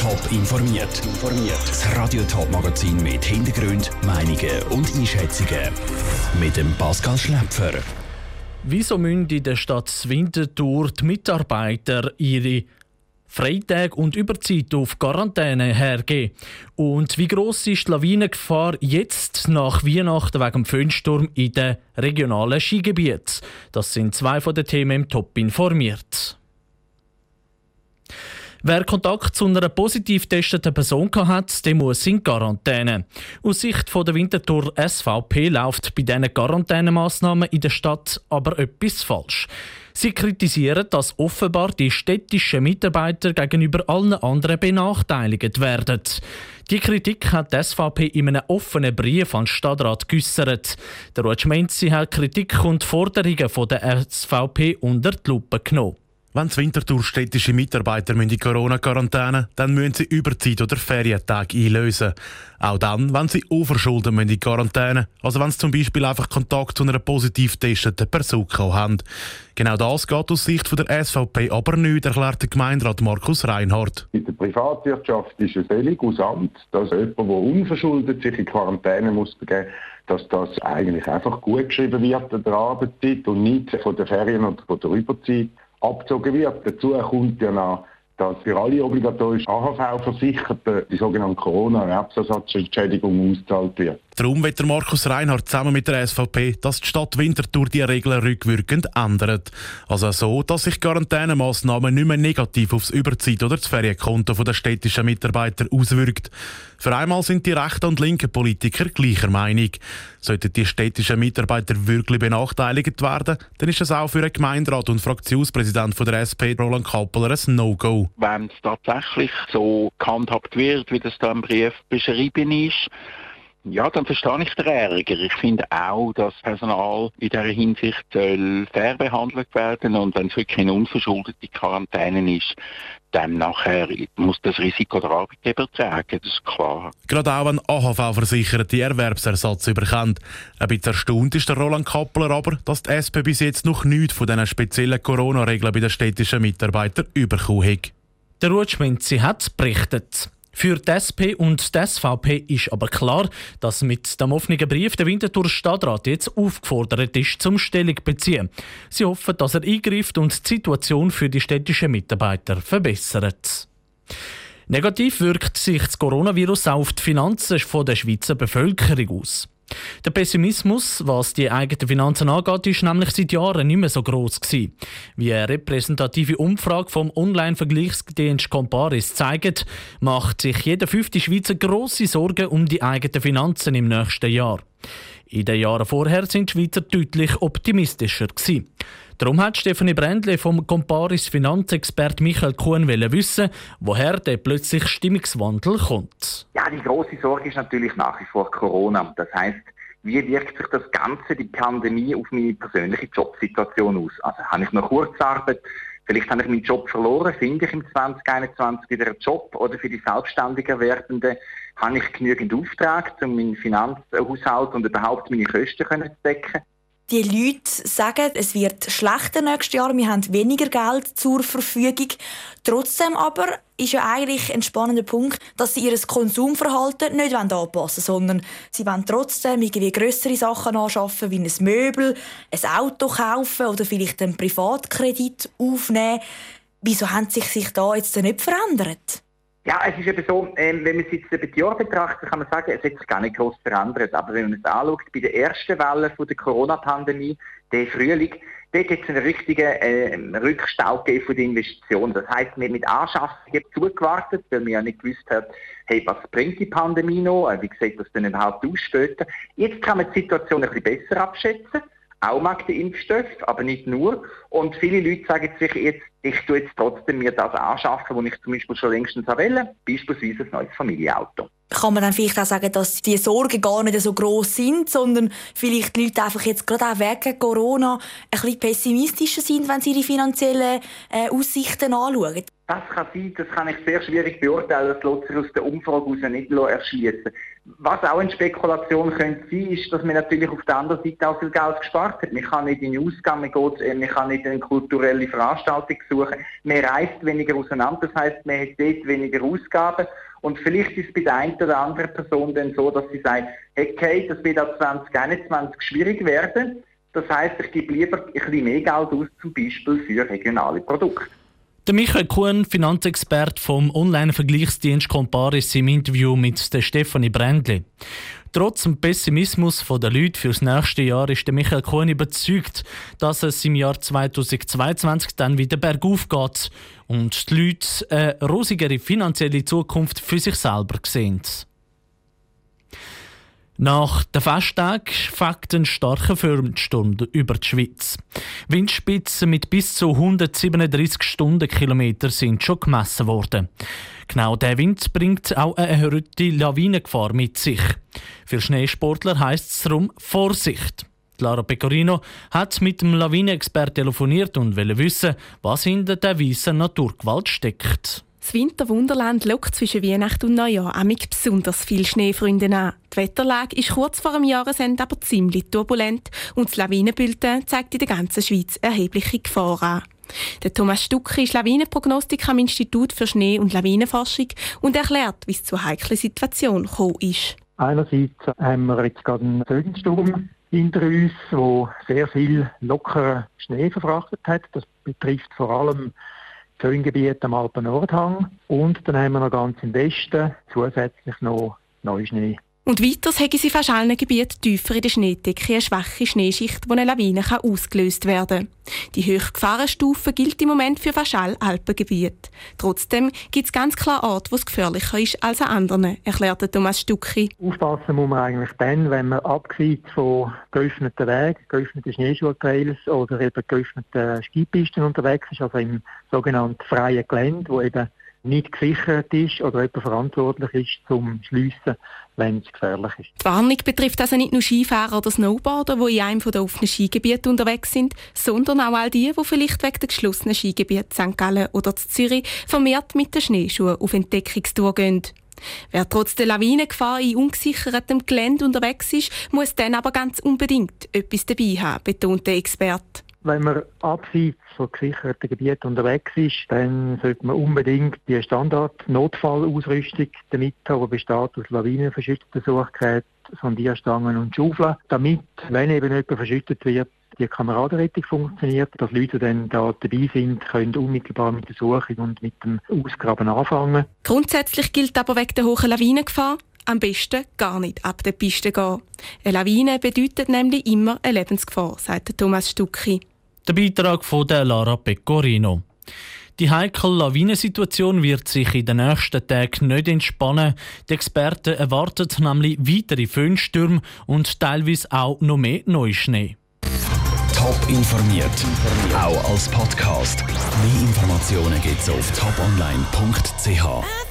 Top informiert. Das Radio Top Magazin mit Hintergrund, Meinungen und Einschätzungen mit dem Pascal Schläpfer. Wieso müssen in der Stadt Winterthur die Mitarbeiter ihre Freitag und Überzeit auf Quarantäne hergeben. Und wie groß ist die Lawinengefahr jetzt nach Weihnachten wegen dem Föhnsturm in den regionalen Skigebieten? Das sind zwei von den Themen im Top informiert. Wer Kontakt zu einer positiv testeten Person hat, der muss in Quarantäne. Aus Sicht der Winterthur SVP läuft bei diesen Quarantänemaßnahmen in der Stadt aber etwas falsch. Sie kritisieren, dass offenbar die städtischen Mitarbeiter gegenüber allen anderen benachteiligt werden. Die Kritik hat die SVP in einem offenen Brief an den Stadtrat geäussert. Der Rutschmenzi hat Kritik und Forderungen von der SVP unter die Lupe genommen. Wenn das Winterthur städtische Mitarbeiter in Corona-Quarantäne dann müssen sie Überzeit oder Ferientage einlösen. Auch dann, wenn sie unverschuldet in Quarantäne, also wenn sie zum Beispiel einfach Kontakt zu einer positiv testeten Person haben. Genau das geht aus Sicht der SVP aber nicht, erklärt der Gemeinderat Markus Reinhardt. In der Privatwirtschaft ist es völlig ausand, dass jemand, der unverschuldet sich in Quarantäne muss begeben, dass das eigentlich einfach gut geschrieben wird an der Arbeitszeit und nicht von der Ferien oder von der Überzeit abgezogen wird. Dazu kommt ja noch, dass für alle obligatorisch AHV-Versicherten die sogenannte Corona-Erbsersatzentschädigung ausgezahlt wird. Darum wird Markus Reinhardt zusammen mit der SVP, dass die Stadt Winterthur die Regeln rückwirkend ändert. Also so, dass sich Quarantänemaßnahmen nicht mehr negativ aufs Überzeit- oder das Ferienkonto der städtischen Mitarbeiter auswirkt. Für einmal sind die rechten und linken Politiker gleicher Meinung. Sollten die städtischen Mitarbeiter wirklich benachteiligt werden, dann ist es auch für den Gemeinderat und Fraktionspräsident der SP, Roland Kappeler, ein No-Go. Wenn es tatsächlich so gehandhabt wird, wie das da im Brief beschrieben ist, ja, dann verstehe ich den Ärger. Ich finde auch, dass Personal in dieser Hinsicht soll fair behandelt werden und wenn es wirklich eine unverschuldete Quarantäne ist, dann nachher muss das Risiko der Arbeitgeber tragen, das ist klar. Gerade auch wenn AHV-Versicherte Erwerbsersatz überkommt. Ein bisschen erstaunt ist der Roland Kappler aber, dass die SP bis jetzt noch nichts von diesen speziellen Corona-Regeln bei den städtischen Mitarbeitern bekommen hat. Der Rutschminzi hat berichtet. Für die SP und die SVP ist aber klar, dass mit dem offenen Brief der Winterthur Stadtrat jetzt aufgefordert ist, zum Stellung zu beziehen. Sie hoffen, dass er eingreift und die Situation für die städtischen Mitarbeiter verbessert. Negativ wirkt sich das Coronavirus auf die Finanzen der Schweizer Bevölkerung aus. Der Pessimismus, was die eigenen Finanzen angeht, ist nämlich seit Jahren nicht mehr so groß gewesen. Wie eine repräsentative Umfrage vom Online-Vergleichsdienst Comparis zeigt, macht sich jeder fünfte Schweizer grosse Sorgen um die eigenen Finanzen im nächsten Jahr. In den Jahren vorher sind die Schweizer deutlich optimistischer gewesen. Darum hat Stefanie Brändle vom Comparis Finanzexpert Michael Kuhn wissen, woher der plötzlich Stimmungswandel kommt. Ja, die große Sorge ist natürlich nach wie vor Corona. Das heißt, wie wirkt sich das Ganze, die Pandemie, auf meine persönliche Jobsituation aus? Also habe ich noch Kurzarbeit? Vielleicht habe ich meinen Job verloren, finde ich im 2021 wieder einen Job oder für die selbstständigen Werdenden habe ich genügend Auftrag, um meinen Finanzhaushalt und überhaupt meine Kosten zu decken die Leute sagen, es wird schlechter nächstes Jahr, wir haben weniger Geld zur Verfügung. Trotzdem aber ist ja eigentlich ein spannender Punkt, dass sie ihr Konsumverhalten nicht anpassen wollen, sondern sie wollen trotzdem irgendwie grössere Sachen anschaffen, wie ein Möbel, ein Auto kaufen oder vielleicht einen Privatkredit aufnehmen. Wieso haben sich sich da jetzt nicht verändert? Ja, es ist eben so, ähm, wenn man es jetzt über die Jahre betrachtet, kann man sagen, es hat sich gar nicht groß verändert. Aber wenn man es anschaut, bei der ersten Welle von der Corona-Pandemie, der Frühling, dort hat es einen richtigen äh, Rückstau gegeben von den Investitionen. Das heisst, wir haben mit Anschaffungen zugewartet, weil wir ja nicht gewusst haben, hey, was bringt die Pandemie noch, äh, wie sieht das denn überhaupt aus später. Jetzt kann man die Situation ein bisschen besser abschätzen auch mag der Impfstoff, aber nicht nur. Und viele Leute sagen sich jetzt, ich tue jetzt trotzdem mir das anschaffen, was ich zum Beispiel schon längstens wähle, beispielsweise ein neues Familienauto. Kann man dann vielleicht auch sagen, dass die Sorgen gar nicht so groß sind, sondern vielleicht die Leute einfach jetzt gerade auch wegen Corona ein bisschen pessimistischer sind, wenn sie ihre finanziellen äh, Aussichten anschauen? Das kann sein, das kann ich sehr schwierig beurteilen, das lässt sich aus der Umfrage heraus nicht erschließen. Was auch eine Spekulation könnte sein, ist, dass man natürlich auf der anderen Seite auch viel Geld gespart hat. Man kann nicht in den Ausgang, man, äh, man kann nicht in eine kulturelle Veranstaltung suchen. Man reist weniger auseinander, das heißt, man hat dort weniger Ausgaben. Und vielleicht ist es bei der einen oder anderen Person dann so, dass sie sagt, Kate, das wird ab 2021 schwierig werden. Das heißt, ich gebe lieber ein bisschen mehr Geld aus, zum Beispiel für regionale Produkte. Der Michael Kuhn, Finanzexperte vom Online-Vergleichsdienst Comparis im Interview mit der Stefanie Brändli. Trotz dem Pessimismus der Leute fürs nächste Jahr ist der Michael Kuhn überzeugt, dass es im Jahr 2022 dann wieder bergauf geht und die Leute eine rosigere finanzielle Zukunft für sich selber sehen. Nach dem Festtag fängt ein starker Firmensturm über die Schweiz. Windspitzen mit bis zu 137 Stundenkilometer sind schon gemessen worden. Genau der Wind bringt auch eine erhöhte Lawinengefahr mit sich. Für Schneesportler heisst es darum Vorsicht. Lara Pecorino hat mit dem Lawinenexperten telefoniert und will wissen, was hinter der weißen Naturgewalt steckt. Das Winterwunderland lockt zwischen Weihnachten und Neujahr amig besonders viele Schneefreunde an. Die Wetterlage ist kurz vor dem Jahresende aber ziemlich turbulent und das Lawinenbülten zeigt in der ganzen Schweiz erhebliche Gefahren an. Der Thomas Stucki ist Lawinenprognostik am Institut für Schnee- und Lawinenforschung und erklärt, wie es zu heiklen Situation gekommen ist. Einerseits haben wir jetzt gerade einen Föhnsturm hinter uns, der sehr viel lockeren Schnee verfrachtet hat. Das betrifft vor allem Föhngebiet am Alpen-Nordhang. Und dann haben wir noch ganz im Westen zusätzlich noch Neuschnee. Und weiter haben sie fast allen Gebieten tiefer in der Schneedecke eine schwache Schneeschicht, die eine Lawine kann ausgelöst werden kann. Die Hochgefahrenstufe gilt im Moment für fast alle Alpengebiete. Trotzdem gibt es ganz klar Orte, wo es gefährlicher ist als an anderen, erklärte Thomas Stucki. Aufpassen muss man eigentlich dann, wenn man abgesehen von geöffneten Wegen, geöffneten Schneeschuhtrails oder eben geöffneten Skipisten unterwegs ist, also im sogenannten freien Gelände, wo eben nicht gesichert ist oder jemand verantwortlich ist zum Schliessen, wenn es gefährlich ist. Die Warnung betrifft also nicht nur Skifahrer oder Snowboarder, die in einem der offenen Skigebiete unterwegs sind, sondern auch all die, die vielleicht wegen der geschlossenen Skigebiete St. Gallen oder Zürich vermehrt mit den Schneeschuhen auf Entdeckungstour gehen. Wer trotz der Lawinengefahr in ungesichertem Gelände unterwegs ist, muss dann aber ganz unbedingt etwas dabei haben, betont der Experte. Wenn man abseits von gesicherten Gebieten unterwegs ist, dann sollte man unbedingt die Standard-Notfallausrüstung damit haben, die besteht aus lawinenverschütteten Suchgeräten, Sondierstangen und Schaufeln, damit, wenn eben jemand verschüttet wird, die Kameradenrettung funktioniert, dass Leute, dann da dabei sind, können unmittelbar mit der Suche und mit dem Ausgraben anfangen. Grundsätzlich gilt aber wegen der hohen Lawinengefahr, am besten gar nicht ab der Piste gehen. Eine Lawine bedeutet nämlich immer eine Lebensgefahr, sagt Thomas Stucki. Der Beitrag von der Lara Pecorino. Die heikle Lawinensituation wird sich in den nächsten Tagen nicht entspannen. Die Experten erwarten nämlich weitere Föhnstürme und teilweise auch noch mehr Neuschnee. Top informiert, auch als Podcast. Mehr Informationen gibt es auf toponline.ch.